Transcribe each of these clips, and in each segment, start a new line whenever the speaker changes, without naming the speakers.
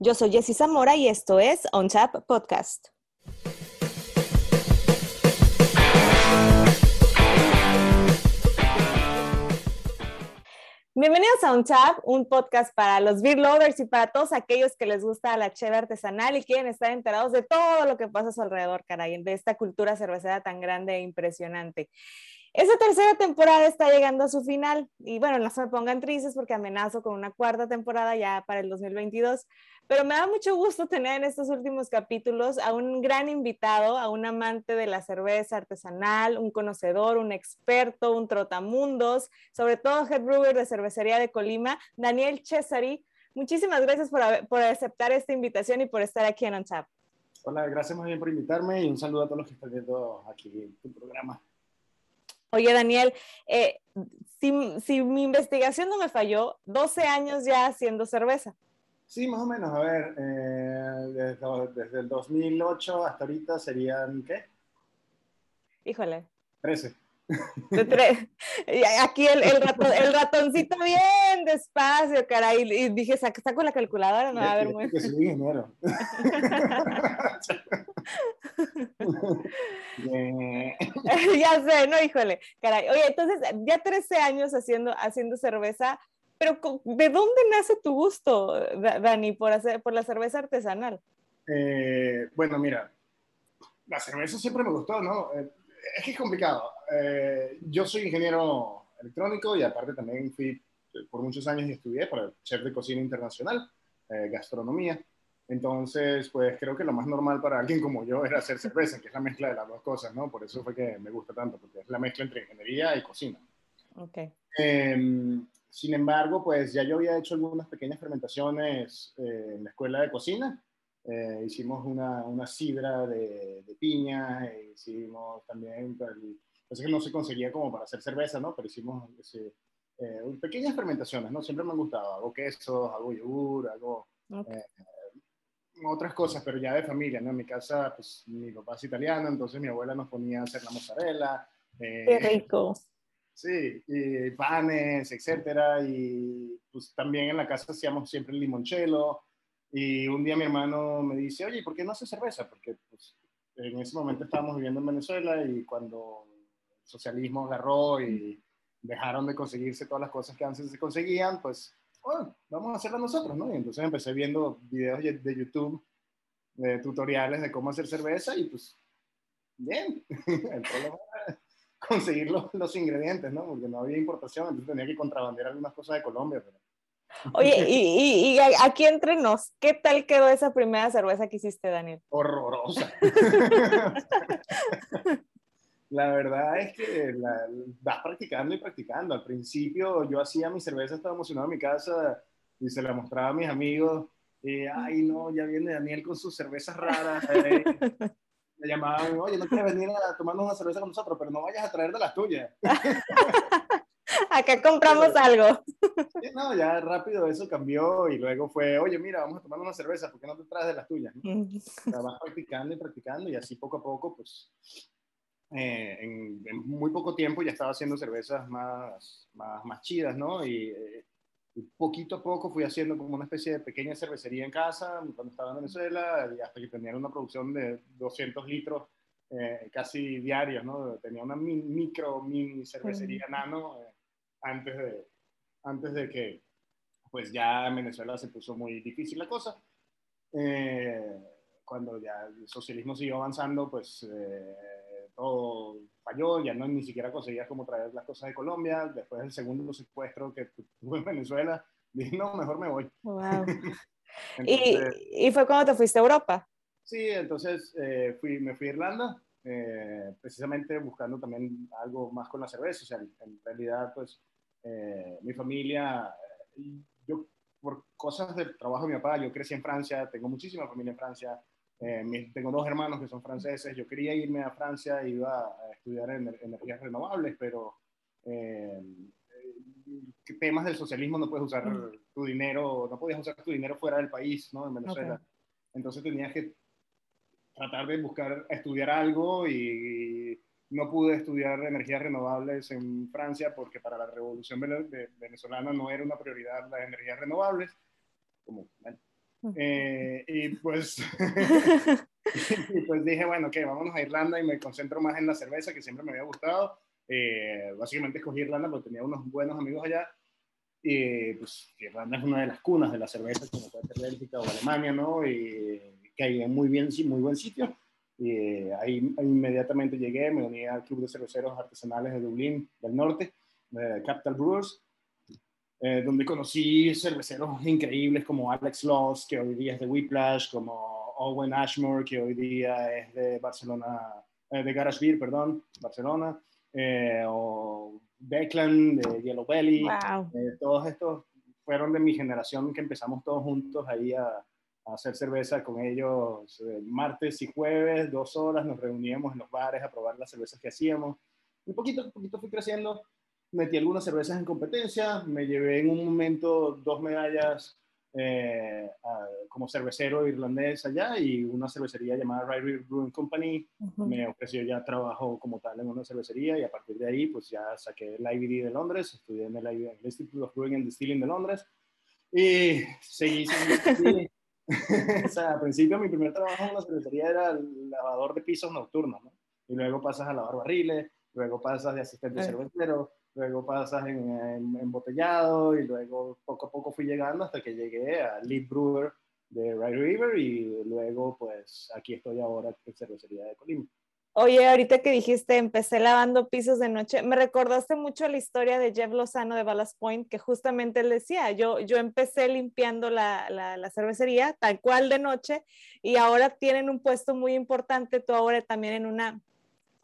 Yo soy Jessy Zamora y esto es On Tap Podcast. Bienvenidos a Tap, un podcast para los beer lovers y para todos aquellos que les gusta la cheve artesanal y quieren estar enterados de todo lo que pasa a su alrededor, caray, de esta cultura cervecera tan grande e impresionante. Esta tercera temporada está llegando a su final y bueno, no se me pongan tristes porque amenazo con una cuarta temporada ya para el 2022, pero me da mucho gusto tener en estos últimos capítulos a un gran invitado, a un amante de la cerveza artesanal, un conocedor, un experto, un trotamundos, sobre todo head brewer de cervecería de Colima, Daniel Cesari. Muchísimas gracias por, por aceptar esta invitación y por estar aquí en OnTap.
Hola, gracias muy bien por invitarme y un saludo a todos los que están viendo aquí en tu programa.
Oye, Daniel, eh, si, si, mi investigación no me falló, 12 años ya haciendo cerveza.
Sí, más o menos. A ver, eh, desde, desde, el 2008 hasta ahorita serían, ¿qué?
Híjole.
13.
Aquí el, el, ratón, el, ratoncito bien despacio, caray. Y dije, saco la calculadora, no va a haber muy.
Que soy ingeniero.
ya sé, no, híjole, caray. Oye, entonces, ya 13 años haciendo, haciendo cerveza, pero ¿de dónde nace tu gusto, Dani, por, hacer, por la cerveza artesanal?
Eh, bueno, mira, la cerveza siempre me gustó, ¿no? Eh, es que es complicado. Eh, yo soy ingeniero electrónico y aparte también fui por muchos años y estudié para chef de cocina internacional, eh, gastronomía. Entonces, pues creo que lo más normal para alguien como yo era hacer cerveza, que es la mezcla de las dos cosas, ¿no? Por eso fue que me gusta tanto, porque es la mezcla entre ingeniería y cocina.
Ok.
Eh, sin embargo, pues ya yo había hecho algunas pequeñas fermentaciones eh, en la escuela de cocina. Eh, hicimos una, una sidra de, de, piña, e hicimos también, pues que no se conseguía como para hacer cerveza, ¿no? Pero hicimos ese, eh, pequeñas fermentaciones, ¿no? Siempre me han gustado. Hago quesos, hago yogur, hago okay. eh, otras cosas, pero ya de familia, ¿no? En mi casa, pues mi papá es italiano, entonces mi abuela nos ponía a hacer la mozzarella.
Eh, Qué rico.
Sí, y panes, etcétera. Y pues también en la casa hacíamos siempre el limoncello. Y un día mi hermano me dice, oye, ¿por qué no haces cerveza? Porque pues, en ese momento estábamos viviendo en Venezuela y cuando el socialismo agarró y dejaron de conseguirse todas las cosas que antes se conseguían, pues, vamos a hacerlas nosotros, ¿no? Y entonces empecé viendo videos de YouTube, de tutoriales de cómo hacer cerveza y pues, bien, el problema conseguir los, los, ingredientes, ¿no? Porque no había importación, entonces tenía que contrabandear algunas cosas de Colombia. Pero...
Oye, y, y, y, aquí entre nos, ¿qué tal quedó esa primera cerveza que hiciste, Daniel?
Horrorosa. la verdad es que la, vas practicando y practicando. Al principio yo hacía mi cerveza, estaba emocionado en mi casa y se la mostraba a mis amigos. Y, ay, no, ya viene Daniel con sus cervezas raras. Eh. Me llamaban, oye, no quieres venir a tomarnos una cerveza con nosotros, pero no vayas a traer de las tuyas.
Acá compramos pero, algo.
No, ya rápido eso cambió y luego fue, oye, mira, vamos a tomar una cerveza, ¿por qué no te traes de las tuyas? ¿no? o sea, vas practicando y practicando y así poco a poco, pues, eh, en, en, muy poco tiempo ya estaba haciendo cervezas más, más, más chidas, ¿no? Y, eh, y, poquito a poco fui haciendo como una especie de pequeña cervecería en casa cuando estaba en Venezuela y hasta que tenía una producción de 200 litros eh, casi diarios, ¿no? Tenía una mi, micro, mini cervecería mm. nano eh, antes, de, antes de que pues ya en Venezuela se puso muy difícil la cosa. Eh, cuando ya el socialismo siguió avanzando, pues todo falló, ya no ni siquiera conseguías como traer las cosas de Colombia. Después del segundo secuestro que tuve en Venezuela, dije, no, mejor me voy.
Wow. entonces, ¿Y, ¿Y, fue cuando te fuiste a Europa?
Sí, entonces eh, fui, me fui a Irlanda, eh, precisamente buscando también algo más con la cerveza. O sea, en realidad, pues, eh, mi familia, yo por cosas del trabajo de mi papá, yo crecí en Francia, tengo muchísima familia en Francia, eh, tengo dos hermanos que son franceses, yo quería irme a Francia, iba a estudiar en, energías renovables, pero eh, temas del socialismo no puedes usar mm. tu dinero, no podías usar tu dinero fuera del país, ¿no? En Venezuela. Okay. Entonces tenías que tratar de buscar, estudiar algo y no pude estudiar energías renovables en Francia porque para la revolución venezolana no era una prioridad las energías renovables. Como, bueno, Eh, y pues, y pues dije, bueno, ok, vámonos a Irlanda y me concentro más en la cerveza que siempre me había gustado. Eh, básicamente escogí Irlanda porque tenía unos buenos amigos allá. Y pues Irlanda es una de las cunas de la cerveza, como puede ser Bélgica o Alemania, ¿no? Y que hay muy, bien, muy buen sitio. Y ahí, inmediatamente llegué, me uní al Club de Cerveceros Artesanales de Dublín del Norte, Capital Brewers, eh, donde conocí cerveceros increíbles como Alex Loss, que hoy día es de Whiplash, como Owen Ashmore, que hoy día es de Barcelona, eh, de Garage Beer, perdón, Barcelona, eh, o Declan de Yellow Belly. todos estos fueron de mi generación que empezamos todos juntos ahí a, a hacer cerveza con ellos martes y jueves, dos horas, nos reuníamos en los bares a probar las cervezas que hacíamos. Un poquito, un poquito fui creciendo, metí algunas cervezas en competencia, me llevé en un momento dos medallas eh, como cervecero irlandés allá y una cervecería llamada Ryrie Brewing Company. Me ofreció ya trabajo como tal en una cervecería y a partir de ahí pues ya saqué el IBD de Londres, estudié en el, Institute of Brewing and Distilling de Londres. Y seguí o sea, al principio mi primer trabajo en la cervecería era el lavador de pisos nocturnos, ¿no? Y luego pasas a lavar barriles, luego pasas de asistente de cervecero, luego pasas en, embotellado y luego poco a poco fui llegando hasta que llegué a lead brewer de Red River y luego pues aquí estoy ahora en cervecería de Colima.
Oye, ahorita que dijiste, empecé lavando pisos de noche, me recordaste mucho la historia de Jeff Lozano de Ballast Point, que justamente él decía, yo, yo empecé limpiando la, la, la, cervecería tal cual de noche y ahora tienen un puesto muy importante, tú ahora también en una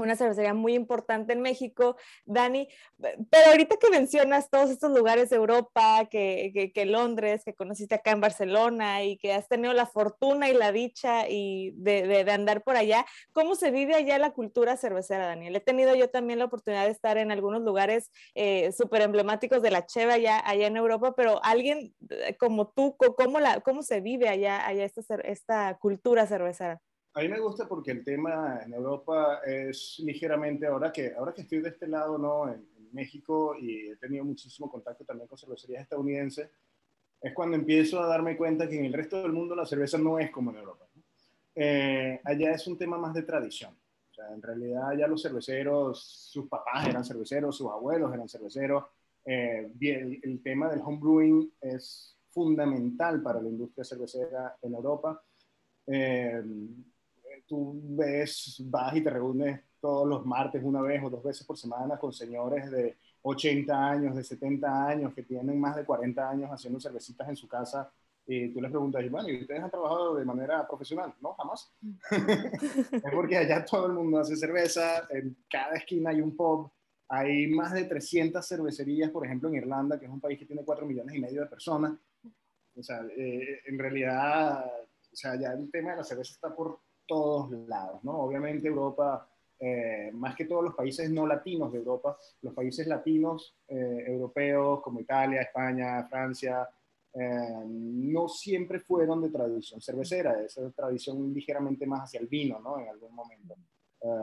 una cervecería muy importante en México, Dani. Pero ahorita que mencionas todos estos lugares de Europa, que, que, Londres, que conociste acá en Barcelona y que has tenido la fortuna y la dicha y de, de, andar por allá, ¿cómo se vive allá la cultura cervecera, Daniel? He tenido yo también la oportunidad de estar en algunos lugares eh, súper emblemáticos de la cheva allá, allá en Europa, pero alguien eh, como tú, ¿cómo, la, cómo se vive allá, allá esta, esta cultura cervecera?
A mí me gusta porque el tema en Europa es ligeramente, ahora que, ahora que estoy de este lado, ¿no? En, México y he tenido muchísimo contacto también con cervecerías estadounidenses, es cuando empiezo a darme cuenta que en el resto del mundo la cerveza no es como en Europa. Eh, allá es un tema más de tradición. O sea, en realidad allá los cerveceros, sus papás eran cerveceros, sus abuelos eran cerveceros. Eh, el tema del homebrewing es fundamental para la industria cervecera en Europa. Eh, tú ves, vas y te reúnes todos los martes una vez o dos veces por semana con señores de 80 años, de 70 años, que tienen más de 40 años haciendo cervecitas en su casa y tú les preguntas, bueno, ¿y ustedes han trabajado de manera profesional? No, jamás. es porque allá todo el mundo hace cerveza, en cada esquina hay un pub, hay más de 300 cervecerías, por ejemplo, en Irlanda, que es un país que tiene 4 millones y medio de personas. O sea, eh, en realidad, o sea, ya el tema de la cerveza está por todos lados, ¿no? Obviamente Europa, eh, más que todos los países no latinos de Europa, los países latinos eh, europeos como Italia, España, Francia, eh, no siempre fueron de tradición cervecera, esa tradición ligeramente más hacia el vino, ¿no? En algún momento.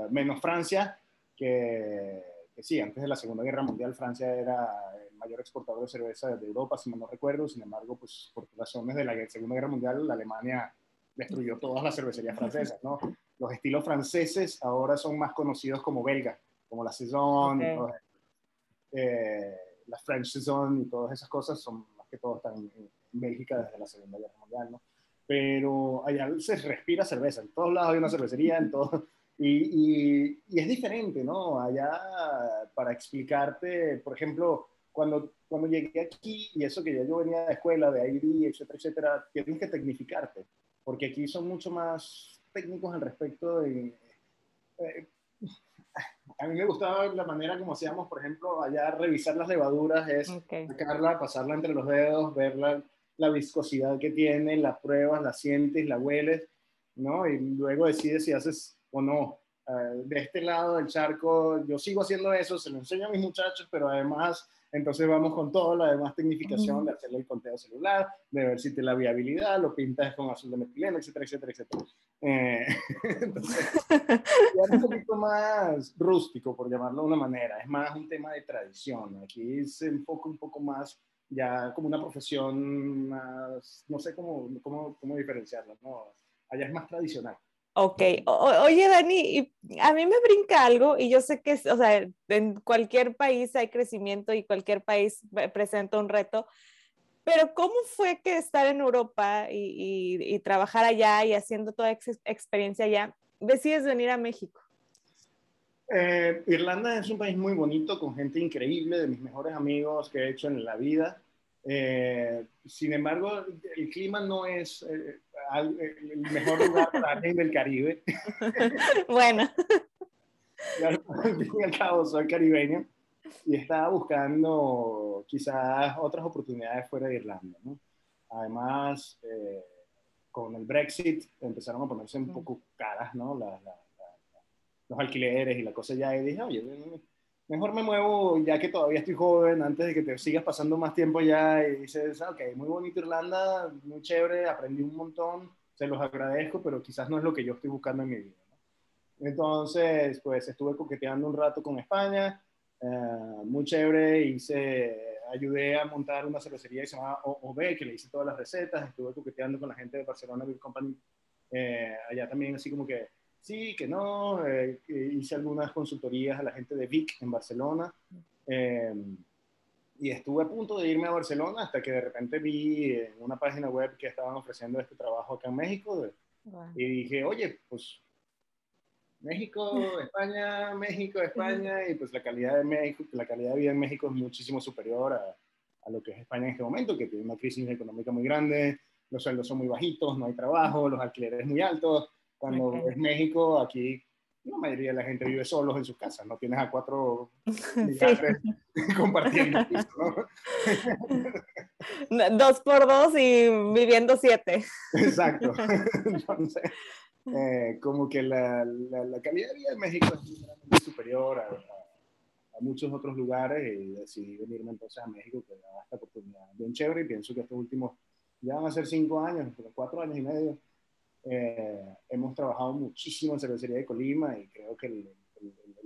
menos Francia, que, que, sí, antes de la Segunda Guerra Mundial Francia era el mayor exportador de cerveza de Europa, si no recuerdo, sin embargo, pues por razones de la Segunda Guerra Mundial, la Alemania destruyó todas las cervecerías francesas, ¿no? Los estilos franceses ahora son más conocidos como belga, como la Saison, eh, la French Saison y todas esas cosas son más que todo están en, Bélgica desde la Segunda Guerra Mundial, ¿no? Pero allá se respira cerveza, en todos lados hay una cervecería, en todo, y, y, y, es diferente, ¿no? Allá, para explicarte, por ejemplo, cuando, cuando llegué aquí, y eso que ya yo venía de escuela, de ID, etcétera, etcétera, tienes que tecnificarte porque aquí son mucho más técnicos al respecto de... Eh, a mí me gustaba la manera como hacíamos, por ejemplo, allá revisar las levaduras, es sacarla, pasarla entre los dedos, ver la, la, viscosidad que tiene, las pruebas, la sientes, la hueles, ¿no? Y luego decides si haces o no. Eh, de este lado del charco, yo sigo haciendo eso, se lo enseño a mis muchachos, pero además entonces vamos con toda la demás tecnificación de hacerle el conteo celular, de ver si tiene la viabilidad, lo pintas con azul de metileno, etcétera, etcétera, etcétera. Eh, entonces, ya es un poquito más rústico, por llamarlo de una manera. Es más un tema de tradición. Aquí se enfoca un poco más ya como una profesión más, no sé cómo, cómo, cómo diferenciarla, ¿no? Allá es más tradicional.
Ok, oye Dani, a mí me brinca algo y yo sé que, o sea, en cualquier país hay crecimiento y cualquier país presenta un reto, pero ¿cómo fue que estar en Europa y, y, trabajar allá y haciendo toda esa experiencia allá, decides venir a México?
Eh, Irlanda es un país muy bonito, con gente increíble, de mis mejores amigos que he hecho en la vida. Eh, sin embargo, el clima no es eh, el mejor lugar para alguien del Caribe.
bueno.
al fin y al cabo, soy caribeño y estaba buscando quizás otras oportunidades fuera de Irlanda. ¿no? Además, con el Brexit empezaron a ponerse un poco caras ¿no? la, los alquileres y la cosa ya, y dije, oye, mejor me muevo ya que todavía estoy joven, antes de que te sigas pasando más tiempo ya, y dices, ok, muy bonito Irlanda, muy chévere, aprendí un montón, se los agradezco, pero quizás no es lo que yo estoy buscando en mi vida. Entonces, pues estuve coqueteando un rato con España, eh, muy chévere, hice, ayudé a montar una cervecería que se llama OB, que le hice todas las recetas, estuve coqueteando con la gente de Barcelona Beer Company, eh, allá también así como que sí, que no. Eh, hice algunas consultorías a la gente de Vic en Barcelona. Em, y estuve a punto de irme a Barcelona hasta que de repente vi en una página web que estaban ofreciendo este trabajo acá en México. Y dije, oye, pues México, España, México, España. Y pues la calidad de México, la calidad de vida en México es muchísimo superior a, a lo que es España en este momento, que tiene una crisis económica muy grande, los sueldos son muy bajitos, no hay trabajo, los alquileres muy altos. Cuando es México, aquí la mayoría de la gente vive solos en sus casas, no tienes a cuatro compartiendo
dos por dos y viviendo siete.
Exacto. Entonces, eh, como que la, la, calidad de vida en México es muy superior a, a, muchos otros lugares y decidí venirme entonces a México, que da esta oportunidad bien chévere y pienso que estos últimos, ya van a ser cinco años, cuatro años y medio, eh, hemos trabajado muchísimo en cervecería de Colima y creo que el,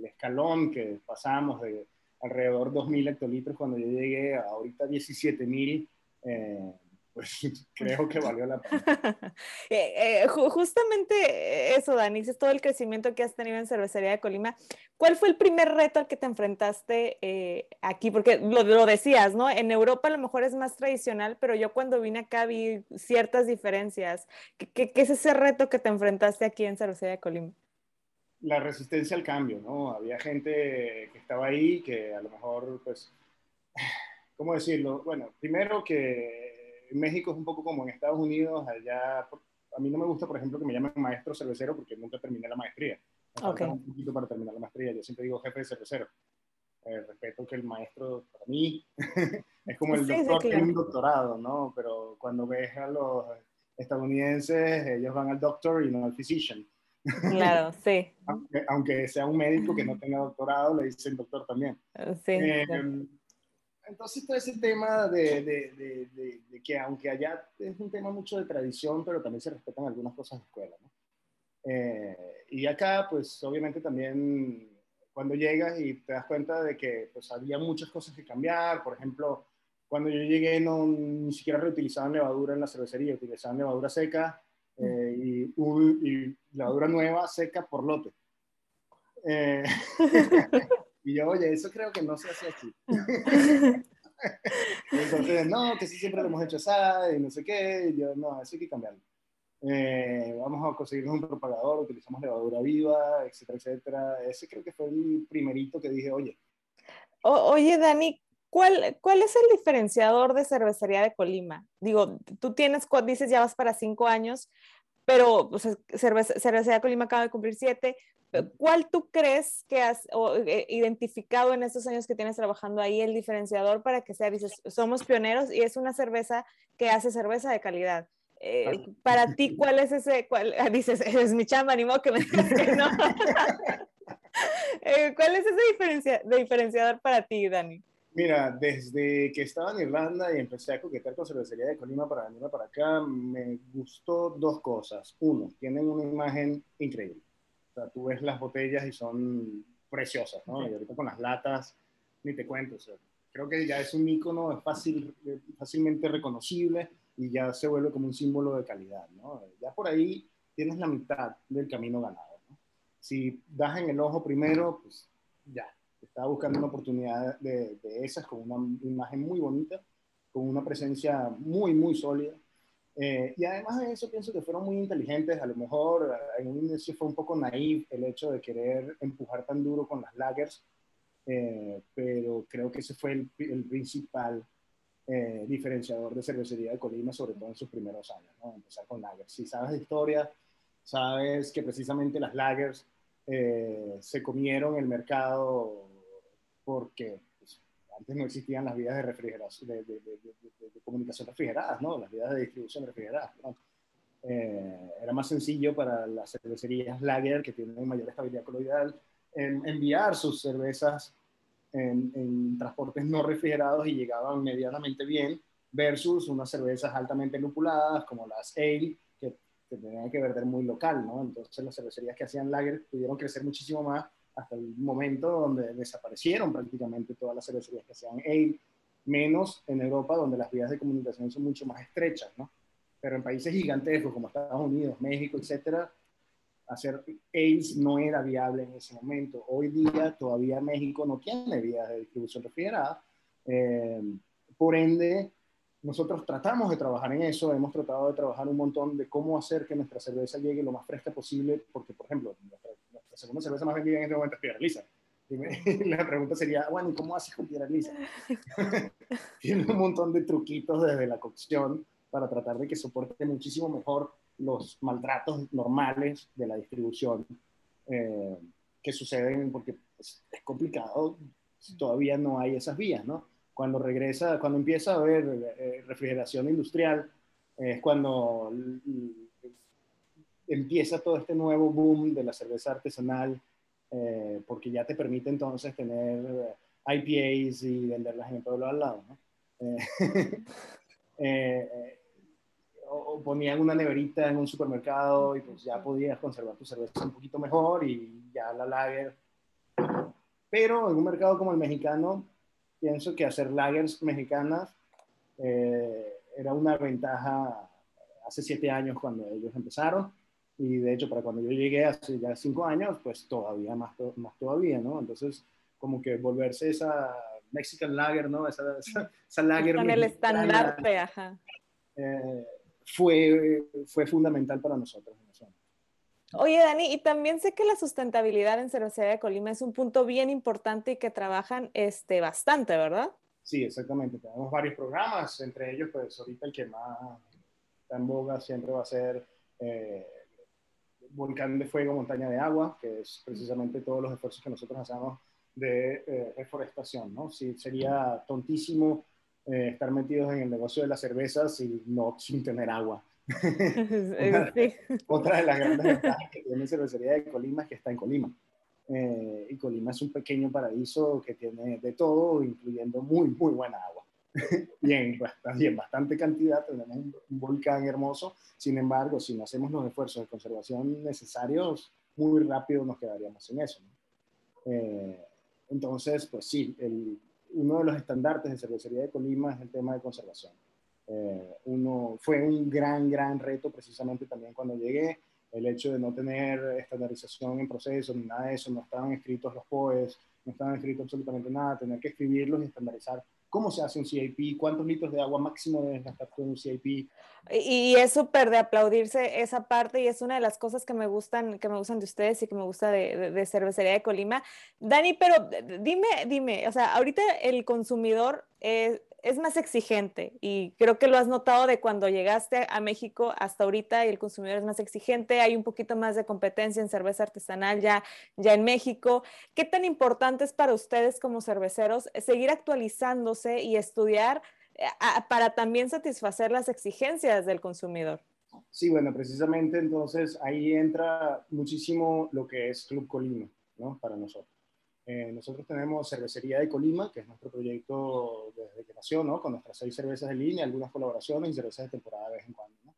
escalón que pasamos de alrededor 2.000 hectolitros cuando yo llegué a ahorita 17.000, eh, pues creo que valió la pena.
Eh, eh, justamente eso, Dani, es todo el crecimiento que has tenido en Cervecería de Colima. ¿Cuál fue el primer reto al que te enfrentaste eh, aquí? Porque lo, lo, decías, ¿no? En Europa a lo mejor es más tradicional, pero yo cuando vine acá vi ciertas diferencias. ¿Qué, qué, qué es ese reto que te enfrentaste aquí en Cervecería de Colima?
La resistencia al cambio, ¿no? Había gente que estaba ahí que a lo mejor, pues, ¿cómo decirlo? Bueno, primero que México es un poco como en Estados Unidos, allá, a mí no me gusta, por ejemplo, que me llamen maestro cervecero porque nunca terminé la maestría. Me okay. un poquito para terminar la maestría, yo siempre digo jefe de cervecero. Eh, respeto que el maestro, para mí, es como el doctor que tiene un doctorado, ¿no? Pero cuando ves a los estadounidenses, ellos van al doctor y no al physician.
Claro, sí.
aunque, aunque, sea un médico que no tenga doctorado, le dicen doctor también.
Sí. Eh,
sí entonces todo ese tema de, de, de, que aunque allá es un tema mucho de tradición, pero también se respetan algunas cosas de escuela, ¿no? Eh, y acá, pues obviamente también cuando llegas y te das cuenta de que pues había muchas cosas que cambiar, por ejemplo, cuando yo llegué no ni siquiera reutilizaban levadura en la cervecería, utilizaban levadura seca eh, y, y, levadura nueva seca por lote. Eh, Y yo, oye, eso creo que no se hace aquí. Entonces, no, que sí siempre lo hemos hecho así y no sé qué. Y yo, no, eso hay que cambiarlo. Eh, vamos a conseguirnos un propagador, utilizamos levadura viva, etcétera, etcétera. Ese creo que fue el primerito que dije, oye.
oye, Dani, ¿cuál, ¿cuál es el diferenciador de cervecería de Colima? Digo, tú tienes, dices ya vas para cinco años, pero o sea, cervecería de Colima acaba de cumplir siete. ¿Cuál tú crees que has eh, identificado en estos años que tienes trabajando ahí el diferenciador para que sea, dices, somos pioneros y es una cerveza que hace cerveza de calidad? Eh, para ti, ¿cuál es ese? Cuál, dices, es mi chamba, ni modo que me digas que no. Eh, ¿Cuál es ese diferencia, diferenciador para ti, Dani?
Mira, desde que estaba en Irlanda y empecé a coquetear con cervecería de Colima para venirme para acá, me gustó dos cosas. Uno, tienen una imagen increíble o sea, tú ves las botellas y son preciosas, ¿no? Y ahorita con las latas, ni te cuento. O sea, creo que ya es un icono fácil, fácilmente reconocible y ya se vuelve como un símbolo de calidad, ¿no? Ya por ahí tienes la mitad del camino ganado, ¿no? Si das en el ojo primero, pues ya, estaba buscando una oportunidad de, de, esas con una imagen muy bonita, con una presencia muy, muy sólida. Eh, y además de eso, pienso que fueron muy inteligentes. A lo mejor en un inicio fue un poco naive el hecho de querer empujar tan duro con las lagers, eh, pero creo que ese fue el, el principal eh, diferenciador de cervecería de Colima, sobre todo en sus primeros años, ¿no? empezar con lagers. Si sabes de historia, sabes que precisamente las lagers se comieron el mercado porque antes no existían las vías de refrigeración, de, de, de, comunicación refrigeradas, ¿no? Las vías de distribución refrigeradas, eh, era más sencillo para las cervecerías lager, que tienen mayor estabilidad coloidal, enviar sus cervezas en, en, transportes no refrigerados y llegaban medianamente bien, versus unas cervezas altamente lupuladas, como las ale, que, que tenían que vender muy local, ¿no? Entonces las cervecerías que hacían lager pudieron crecer muchísimo más hasta el momento donde desaparecieron prácticamente todas las cervecerías que hacían ale, menos en Europa, donde las vías de comunicación son mucho más estrechas, ¿no? Pero en países gigantescos como Estados Unidos, México, etcétera, hacer ales no era viable en ese momento. Hoy día todavía México no tiene vías de distribución refrigerada. Eh, por ende, nosotros tratamos de trabajar en eso, hemos tratado de trabajar un montón de cómo hacer que nuestra cerveza llegue lo más fresca posible, porque, por ejemplo, nuestra la segunda cerveza más vendida en este momento es Piedra Lisa. Y la pregunta sería, bueno, ¿y cómo haces con Piedra Lisa? Tiene un montón de truquitos desde la cocción para tratar de que soporte muchísimo mejor los maltratos normales de la distribución eh, que suceden porque pues, es complicado, todavía no hay esas vías, ¿no? Cuando regresa, cuando empieza a haber eh, refrigeración industrial, es cuando empieza todo este nuevo boom de la cerveza artesanal, eh, porque ya te permite entonces tener eh, IPAs y venderlas en el pueblo al lado. ¿no? Eh, o, ponían una neverita en un supermercado y pues ya podías conservar tu cerveza un poquito mejor y ya la lager. Pero en un mercado como el mexicano, pienso que hacer lagers mexicanas era una ventaja hace siete años cuando ellos empezaron y de hecho, para cuando yo llegué hace ya cinco años, pues todavía más, más todavía, ¿no? Entonces, como que volverse esa Mexican Lager, ¿no? Esa, esa, lager.
Con el estandarte, ajá.
Eh, fue, fue fundamental para nosotros.
Oye, Dani, y también sé que la sustentabilidad en Cervecería de Colima es un punto bien importante y que trabajan este, bastante, ¿verdad?
Sí, exactamente. Tenemos varios programas, entre ellos, pues ahorita el que más está en boga siempre va a ser eh, volcán de fuego, montaña de agua, que es precisamente todos los esfuerzos que nosotros hacemos de eh, reforestación, ¿no? Sí, sería tontísimo eh, estar metidos en el negocio de la cerveza si no, sin tener agua. otra, de las grandes ventajas que tiene cervecería de Colima es que está en Colima. Eh, y Colima es un pequeño paraíso que tiene de todo, incluyendo muy, muy buena agua. y, en, bastante cantidad tenemos un, volcán hermoso, sin embargo, si no hacemos los esfuerzos de conservación necesarios, muy rápido nos quedaríamos en eso. Eh, entonces, pues sí, el, uno de los estandartes de cervecería de Colima es el tema de conservación. Eh, uno, fue un gran, gran reto precisamente también cuando llegué, el hecho de no tener estandarización en procesos ni nada de eso, no estaban escritos los POEs, no estaban escritos absolutamente nada, tener que escribirlos y estandarizar cómo se hace un CIP, cuántos litros de agua máximo debes gastar con un CIP.
Y es súper de aplaudirse esa parte y es una de las cosas que me gustan, que me gustan de ustedes y que me gusta de, de, Cervecería de Colima. Dani, pero dime, dime, o sea, ahorita el consumidor es, es más exigente y creo que lo has notado de cuando llegaste a México hasta ahorita y el consumidor es más exigente, hay un poquito más de competencia en cerveza artesanal ya, ya en México. ¿Qué tan importante es para ustedes como cerveceros seguir actualizándose y estudiar eh, para también satisfacer las exigencias del consumidor?
Sí, bueno, precisamente entonces ahí entra muchísimo lo que es Club Colima, ¿no? Para nosotros. Eh, nosotros tenemos Cervecería de Colima, que es nuestro proyecto desde que nació, ¿no? Con nuestras seis cervezas de línea, algunas colaboraciones y cervezas de temporada de vez en cuando, ¿no?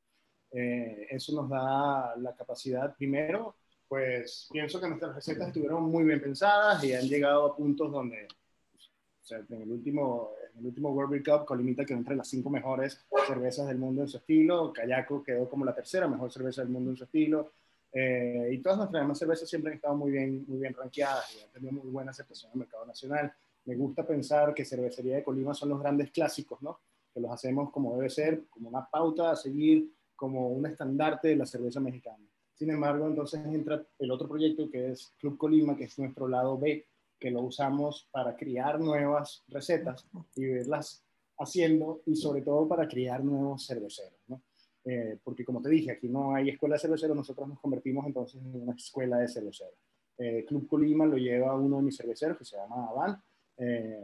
eh, eso nos da la capacidad, primero, pues pienso que nuestras recetas estuvieron muy bien pensadas y han llegado a puntos donde O sea, en el último, en el último World Beer Cup, Colimita quedó entre las cinco mejores cervezas del mundo en su estilo. Cayaco quedó como la tercera mejor cerveza del mundo en su estilo. Eh, y todas nuestras demás cervezas siempre han estado muy bien, muy bien rankeadas y han tenido muy buena aceptación en el mercado nacional. Me gusta pensar que Cervecería de Colima son los grandes clásicos, ¿no? Que los hacemos como debe ser, como una pauta a seguir, como un estandarte de la cerveza mexicana. Sin embargo, entonces entra el otro proyecto que es Club Colima, que es nuestro lado B, que lo usamos para crear nuevas recetas y verlas haciendo y sobre todo para crear nuevos cerveceros, ¿no? Eh, porque como te dije, aquí no hay escuela de cerveceros, nosotros nos convertimos entonces en una escuela de cerveceros. Eh, Club Colima lo lleva uno de mis cerveceros que se llama Avan, eh,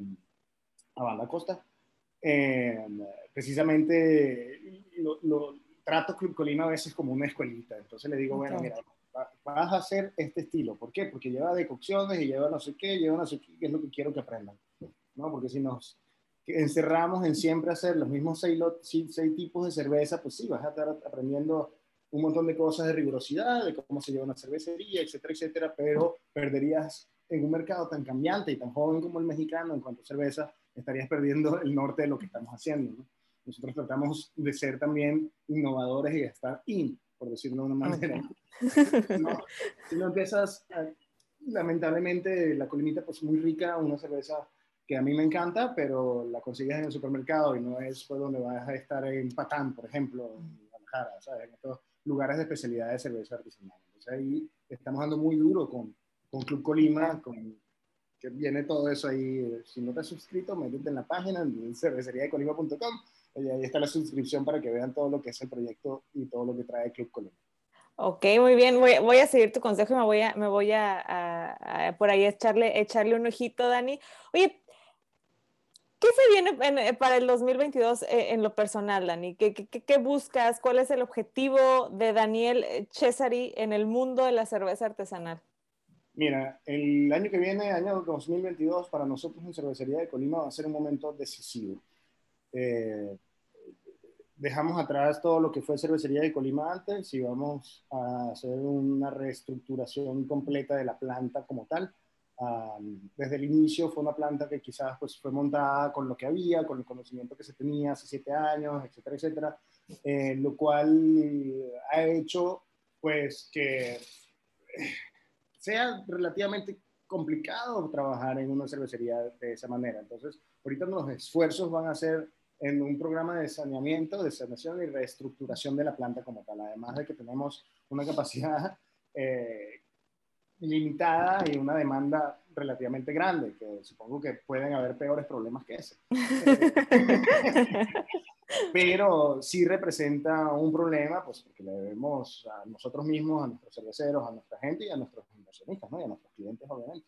La Costa. Eh, precisamente lo, trato Club Colima a veces como una escuelita, entonces le digo, bueno, mira, vas a hacer este estilo. ¿Por qué? Porque lleva decocciones y lleva no sé qué, lleva no sé qué, que es lo que quiero que aprendan. ¿no? Porque si nos encerramos en siempre hacer los mismos seis, seis, tipos de cerveza, pues sí, vas a estar aprendiendo un montón de cosas de rigurosidad, de cómo se lleva una cervecería, etcétera, etcétera, pero perderías en un mercado tan cambiante y tan joven como el mexicano en cuanto a cerveza, estarías perdiendo el norte de lo que estamos haciendo. ¿no? Nosotros tratamos de ser también innovadores y estar in, por decirlo de una manera. No, si no empiezas, lamentablemente la colimita pues muy rica, una cerveza que a mí me encanta, pero la consigues en el supermercado y no es pues, donde vas a estar en Patán, por ejemplo, en Guadalajara, ¿sabes? En estos lugares de especialidad de cerveza artesanal. Entonces ahí estamos dando muy duro con, con Club Colima, con, que viene todo eso ahí. Si no te has suscrito, métete en la página en cervecería-de-colima.com y ahí está la suscripción para que vean todo lo que es el proyecto y todo lo que trae Club Colima.
Ok, muy bien, voy, voy, a seguir tu consejo y me voy a, me voy a, a, por ahí echarle, echarle un ojito, Dani. Oye, ¿qué se viene eh, para el 2022 eh, en lo personal, Dani? ¿Qué, ¿Qué, qué, buscas? ¿Cuál es el objetivo de Daniel Cesari en el mundo de la cerveza artesanal?
Mira, el año que viene, año 2022, para nosotros en Cervecería de Colima va a ser un momento decisivo. Eh, dejamos atrás todo lo que fue cervecería de Colima antes y vamos a hacer una reestructuración completa de la planta como tal. Desde el inicio fue una planta que quizás pues, fue montada con lo que había, con el conocimiento que se tenía hace siete años, etcétera, etcétera, eh, lo cual ha hecho pues que sea relativamente complicado trabajar en una cervecería de esa manera. Entonces, ahorita los esfuerzos van a ser en un programa de saneamiento, de sanación y reestructuración de la planta como tal, además de que tenemos una capacidad eh, limitada y una demanda relativamente grande, que supongo que pueden haber peores problemas que ese. Pero sí representa un problema, pues porque le debemos a nosotros mismos, a nuestros cerveceros, a nuestra gente y a nuestros inversionistas, ¿no? y a nuestros clientes, obviamente.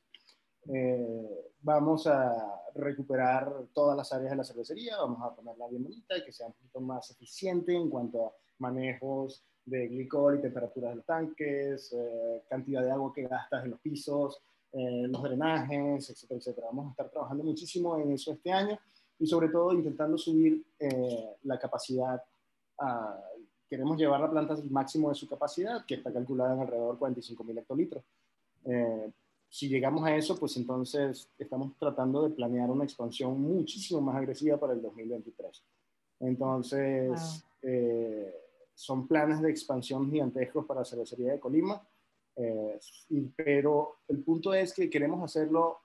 Eh, vamos a recuperar todas las áreas de la cervecería, vamos a ponerla bien bonita y que sea un poquito más eficiente en cuanto a manejos de glicol y temperaturas de los tanques, eh, cantidad de agua que gastas en los pisos, eh, los drenajes, etcétera, etcétera. Vamos a estar trabajando muchísimo en eso este año y sobre todo intentando subir la capacidad queremos llevar la planta al máximo de su capacidad, que está calculada en alrededor de 45 mil hectolitros si llegamos a eso, pues entonces estamos tratando de planear una expansión muchísimo más agresiva para el 2023. Entonces, eh, son planes de expansión gigantescos para la cervecería de Colima, eh, pero el punto es que queremos hacerlo.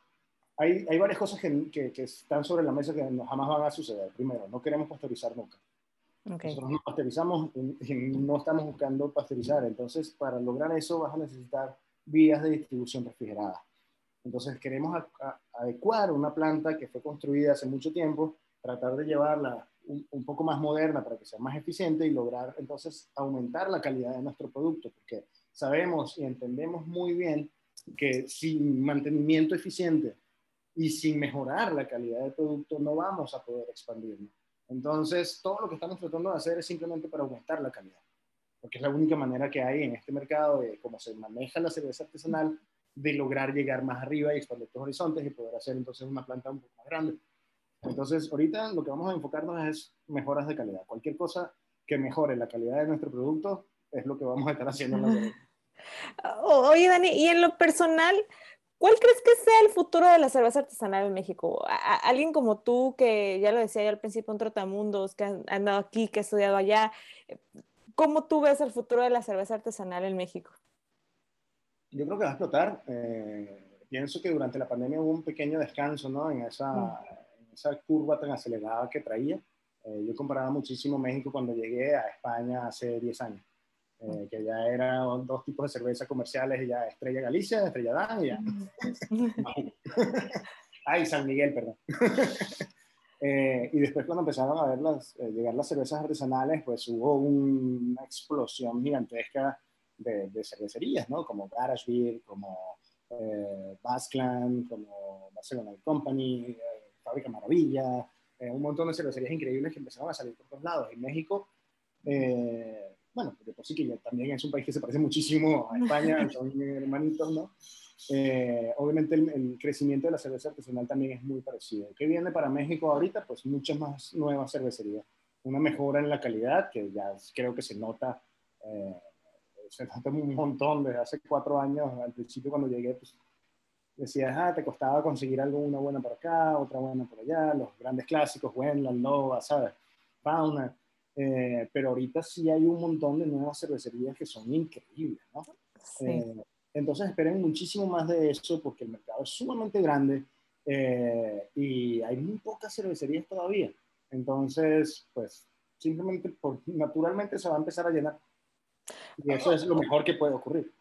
Hay, hay varias cosas que, que, están sobre la mesa que jamás van a suceder. Primero, no queremos pasteurizar nunca. Nosotros no pasteurizamos y no estamos buscando pasteurizar. Entonces, para lograr eso vas a necesitar vías de distribución refrigerada. Entonces queremos adecuar una planta que fue construida hace mucho tiempo, tratar de llevarla un, poco más moderna para que sea más eficiente y lograr entonces aumentar la calidad de nuestro producto, porque sabemos y entendemos muy bien que sin mantenimiento eficiente y sin mejorar la calidad del producto no vamos a poder expandirlo. Entonces, todo lo que estamos tratando de hacer es simplemente para aumentar la calidad porque es la única manera que hay en este mercado de cómo se maneja la cerveza artesanal, de lograr llegar más arriba y expandir los horizontes y poder hacer entonces una planta un poco más grande. Entonces, ahorita lo que vamos a enfocarnos es mejoras de calidad. Cualquier cosa que mejore la calidad de nuestro producto es lo que vamos a estar haciendo en la cerveza.
Oye, Dani, y en lo personal, ¿Cuál crees que sea el futuro de la cerveza artesanal en México? alguien como tú, que ya lo decía yo al principio, un trotamundos, que ha andado aquí, que ha estudiado allá, ¿cómo tú ves el futuro de la cerveza artesanal en México?
Yo creo que va a explotar. Eh, pienso que durante la pandemia hubo un pequeño descanso ¿no? en, esa, mm. Esa curva tan acelerada que traía. Eh, yo comparaba muchísimo México cuando llegué a España hace 10 años. Eh, que ya eran dos tipos de cerveza comerciales, ya Estrella Galicia, Estrella Dan y ya. Ay, San Miguel, perdón. Eh, y después cuando empezaron a ver las, eh, llegar las cervezas artesanales, pues hubo una explosión gigantesca de, de cervecerías, ¿no? Como Garage Beer, como eh, como Barcelona Company, Fábrica Maravilla, un montón de cervecerías increíbles que empezaron a salir por todos lados. En México, bueno, de por sí que ya también es un país que se parece muchísimo a España, son hermanitos, ¿no? Eh, obviamente el, crecimiento de la cerveza artesanal también es muy parecido. ¿Qué viene para México ahorita? Pues muchas más nuevas cervecerías. Una mejora en la calidad, que ya creo que se nota, eh, se nota un montón desde hace cuatro años. Al principio cuando llegué, pues decías, ah, te costaba conseguir algo, una buena por acá, otra buena por allá, los grandes clásicos, Wendland, Nova, ¿sabes? Fauna eh, pero ahorita sí hay un montón de nuevas cervecerías que son increíbles, ¿no? Eh, entonces esperen muchísimo más de eso porque el mercado es sumamente grande eh, y hay muy pocas cervecerías todavía. Entonces, pues simplemente, por, naturalmente se va a empezar a llenar. Y eso es lo mejor que puede ocurrir.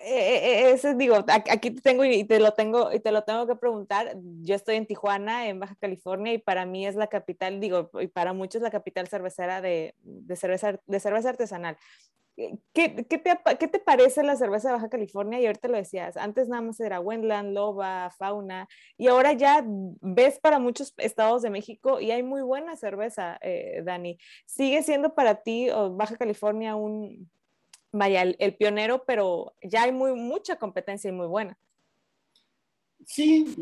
Eh, eh, ese digo, aquí te tengo y te lo tengo y te lo tengo que preguntar. Yo estoy en Tijuana, en Baja California, y para mí es la capital, digo, y para muchos la capital cervecera de, de cerveza, de cerveza artesanal. Eh, ¿Qué, qué, te, ¿Qué, te, parece la cerveza de Baja California? Y ahorita lo decías, antes nada más era Wendland, Loba, Fauna, y ahora ya ves para muchos estados de México y hay muy buena cerveza, Dani. ¿Sigue siendo para ti o Baja California un, vaya, el, pionero, pero ya hay muy, mucha competencia y muy buena.
Sí,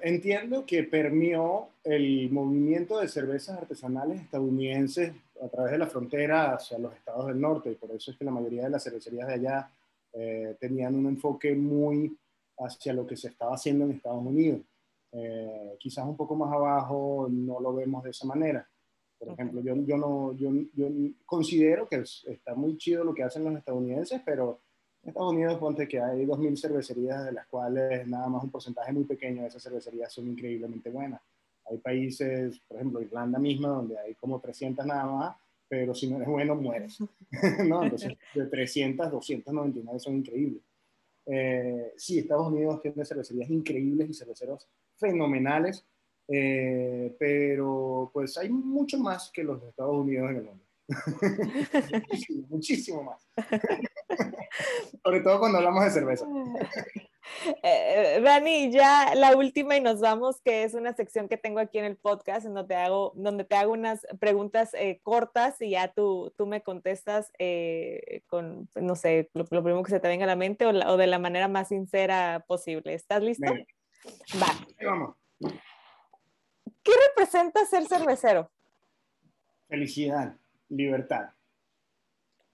entiendo que permeó el movimiento de cervezas artesanales estadounidenses a través de la frontera hacia los estados del norte, y por eso es que la mayoría de las cervecerías de allá eh, tenían un enfoque muy hacia lo que se estaba haciendo en Estados Unidos. Eh, quizás un poco más abajo no lo vemos de esa manera. Por ejemplo, yo, yo, no, yo, yo considero que está muy chido lo que hacen los estadounidenses, pero en Estados Unidos ponte que hay 2.000 cervecerías, de las cuales nada más un porcentaje muy pequeño de esas cervecerías son increíblemente buenas. Hay países, por ejemplo, Irlanda misma, donde hay como 300 nada más, pero si no eres bueno, mueres. ¿no? Entonces, de 300, 299 son increíbles. Eh, sí, Estados Unidos tiene cervecerías increíbles y cerveceros fenomenales, eh, pero pues hay mucho más que los Estados Unidos en el mundo. muchísimo, muchísimo más. Sobre todo cuando hablamos de cerveza.
Eh, Dani, ya la última y nos vamos, que es una sección que tengo aquí en el podcast, en donde te hago, donde te hago unas preguntas eh, cortas y ya tú, tú me contestas con, no sé, lo, primero que se te venga a la mente o, o, de la manera más sincera posible. ¿Estás listo? Va. vamos. ¿Qué representa ser cervecero?
Felicidad, libertad.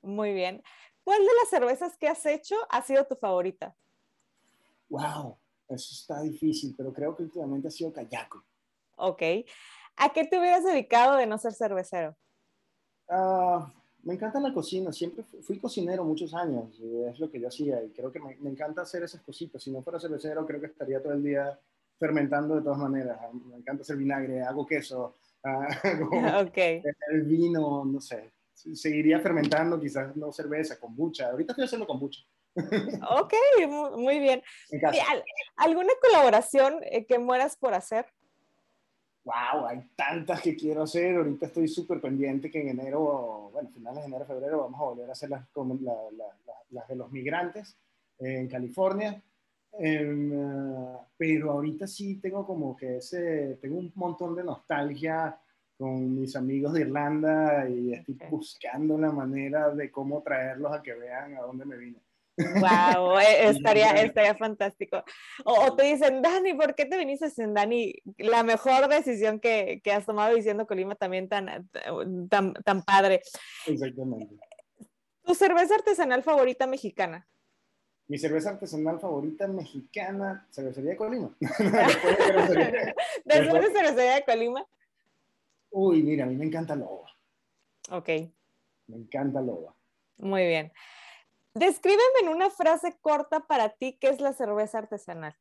Muy bien. ¿Cuál de las cervezas que has hecho ha sido tu favorita?
Wow, eso está difícil, pero creo que últimamente ha sido Kayako.
Ok. ¿A qué te hubieras dedicado de no ser cervecero?
Ah, me encanta la cocina, siempre fui cocinero muchos años, es lo que yo hacía y creo que me, me, encanta hacer esas cositas. Si no fuera cervecero, creo que estaría todo el día fermentando de todas maneras. Me encanta hacer vinagre, hago queso, ah, hago el vino, no sé. Seguiría fermentando, quizás no cerveza, kombucha. Ahorita estoy haciendo kombucha.
ok, muy bien. ¿Alguna colaboración eh, que mueras por hacer?
Wow, hay tantas que quiero hacer. Ahorita estoy súper pendiente que en enero, bueno, finales de enero, febrero, vamos a volver a hacer las, las de los migrantes en California. Em, pero ahorita sí tengo como que ese, tengo un montón de nostalgia con mis amigos de Irlanda y estoy buscando la manera de cómo traerlos a que vean a dónde me vine.
Wow, e, estaría, estaría fantástico. O, te dicen, Dani, ¿por qué te viniste sin Dani? La mejor decisión que, que has tomado diciendo Colima también tan, tan, tan padre.
Exactamente.
¿Tu cerveza artesanal favorita mexicana?
Mi cerveza artesanal favorita mexicana, cervecería de Colima.
Después de cervecería de Colima.
Uy, mira, a mí me encanta Loba.
Ok.
Me encanta Loba.
Muy bien. Descríbeme en una frase corta para ti qué es la cerveza artesanal.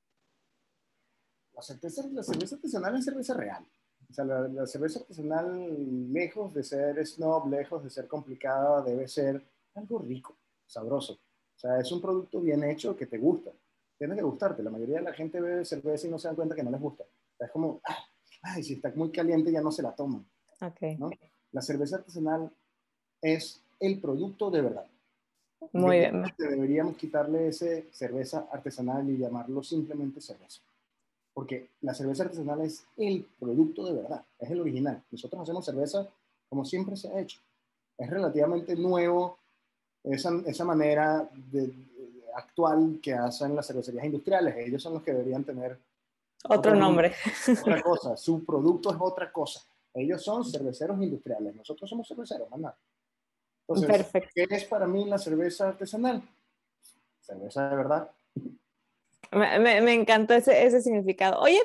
La cerveza, la cerveza artesanal es cerveza real. O sea, la, la, cerveza artesanal, lejos de ser snob, lejos de ser complicada, debe ser algo rico, sabroso. O sea, es un producto bien hecho que te gusta. Tiene que gustarte. La mayoría de la gente bebe cerveza y no se dan cuenta que no les gusta. O sea, es como, ah, ay, si está muy caliente ya no se la toman.
Okay.
¿no? La cerveza artesanal es el producto de verdad.
Muy bien.
Deberíamos quitarle ese cerveza artesanal y llamarlo simplemente cerveza. Porque la cerveza artesanal es el producto de verdad, es el original. Nosotros hacemos cerveza como siempre se ha hecho. Es relativamente nuevo esa, esa manera de, actual que hacen las cervecerías industriales. Ellos son los que deberían tener
otro, nombre.
Otra cosa, su producto es otra cosa. Ellos son cerveceros industriales, nosotros somos cerveceros, más nada. Entonces,
Perfecto.
¿qué es para mí la cerveza artesanal? Cerveza de verdad.
Me, me, me encantó ese, ese, significado. Oye,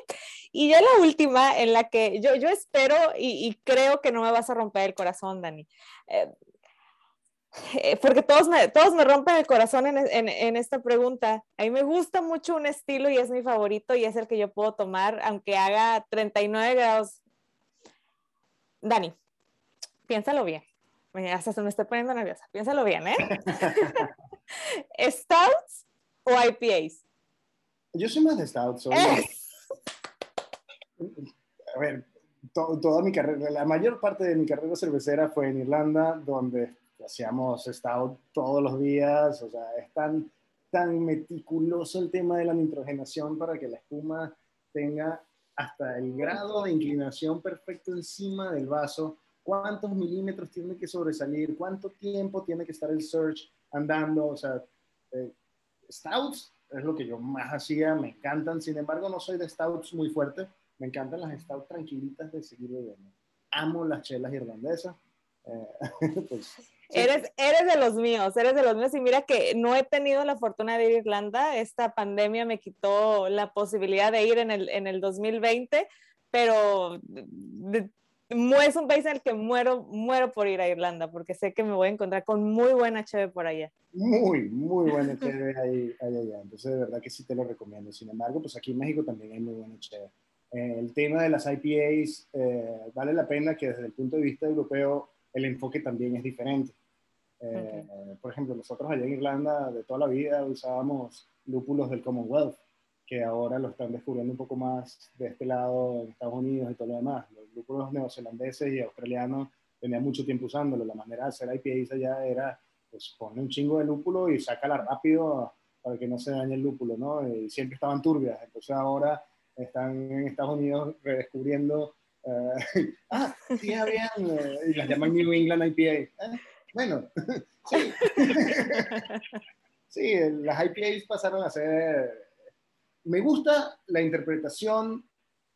y ya la última en la que yo, yo espero y, y, creo que no me vas a romper el corazón, Dani. Eh, porque todos me, todos me rompen el corazón en, en, en, esta pregunta. A mí me gusta mucho un estilo y es mi favorito y es el que yo puedo tomar, aunque haga 39 grados. Dani, piénsalo bien. Hasta se me estoy poniendo nerviosa. Piénsalo bien, ¿eh? ¿Stouts o IPAs?
Yo soy más de Stouts. A ver, to, toda mi carrera, la mayor parte de mi carrera cervecera fue en Irlanda, donde hacíamos Stout todos los días. O sea, es tan, tan meticuloso el tema de la nitrogenación para que la espuma tenga hasta el grado de inclinación perfecto encima del vaso cuántos milímetros tiene que sobresalir, cuánto tiempo tiene que estar el search andando, o sea, eh, stouts es lo que yo más hacía, me encantan, sin embargo no soy de stouts muy fuerte, me encantan las stouts tranquilitas de seguir bebiendo. Amo las chelas irlandesas. Eh, pues.
Eres, eres de los míos, eres de los míos y mira que no he tenido la fortuna de ir a Irlanda, esta pandemia me quitó la posibilidad de ir en el, en el 2020, pero es un país en el que muero, muero por ir a Irlanda, porque sé que me voy a encontrar con muy buena cheve por allá.
Muy, muy buena cheve ahí, ahí allá. Entonces, de verdad que sí te lo recomiendo. Sin embargo, pues aquí en México también hay muy buena cheve. Eh, el tema de las IPAs, eh, vale la pena que desde el punto de vista europeo el enfoque también es diferente. Eh, okay. Por ejemplo, nosotros allá en Irlanda de toda la vida usábamos lúpulos del Commonwealth, que ahora lo están descubriendo un poco más de este lado en Estados Unidos y todo lo demás. Los lúpulos neozelandeses y australianos tenían mucho tiempo usándolo. La manera de hacer IPAs allá era, pues, ponle un chingo de lúpulo y sácala rápido para que no se dañe el lúpulo, ¿no? Y siempre estaban turbias. Entonces ahora están en Estados Unidos redescubriendo, uh, ah, sí, habían, uh, y las llaman New England IPA. ¿Eh? Bueno, sí. sí, las IPAs pasaron a ser me gusta la interpretación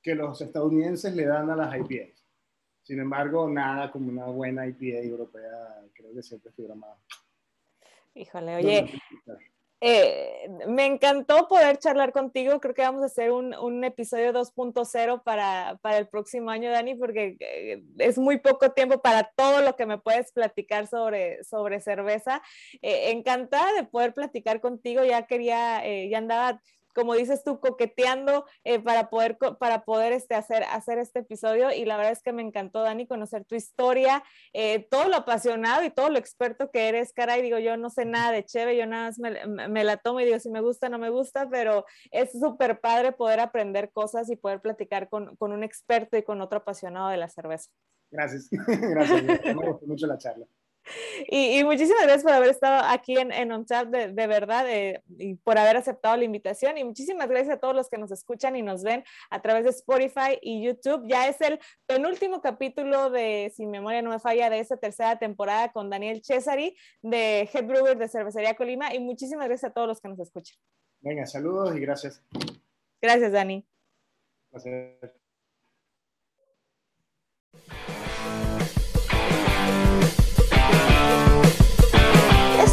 que los estadounidenses le dan a las IPAs. Sin embargo, nada como una buena IPA europea, creo que siempre estuviera más.
Híjole, oye, eh, me encantó poder charlar contigo. Creo que vamos a hacer un, un episodio 2.0 para, para, el próximo año, Dani, porque eh, es muy poco tiempo para todo lo que me puedes platicar sobre, sobre cerveza. Eh, encantada de poder platicar contigo. Ya quería, ya andaba como dices tú, coqueteando eh, para poder, para poder este, hacer, hacer este episodio. Y la verdad es que me encantó, Dani, conocer tu historia, eh, todo lo apasionado y todo lo experto que eres, caray. Digo, yo no sé nada de Cheve, yo nada más me, la tomo y digo si me gusta, no me gusta, pero es súper padre poder aprender cosas y poder platicar con, con un experto y con otro apasionado de la cerveza.
Gracias, gracias. Me gustó mucho la charla.
Y, y, muchísimas gracias por haber estado aquí en, en OnTap, de, de, verdad, eh, y por haber aceptado la invitación. Y muchísimas gracias a todos los que nos escuchan y nos ven a través de Spotify y YouTube. Ya es el penúltimo capítulo de, si memoria no me falla, de esta tercera temporada con Daniel Cesari de Head Brewer de Cervecería Colima. Y muchísimas gracias a todos los que nos escuchan.
Venga, saludos y gracias.
Gracias, Dani.
Gracias.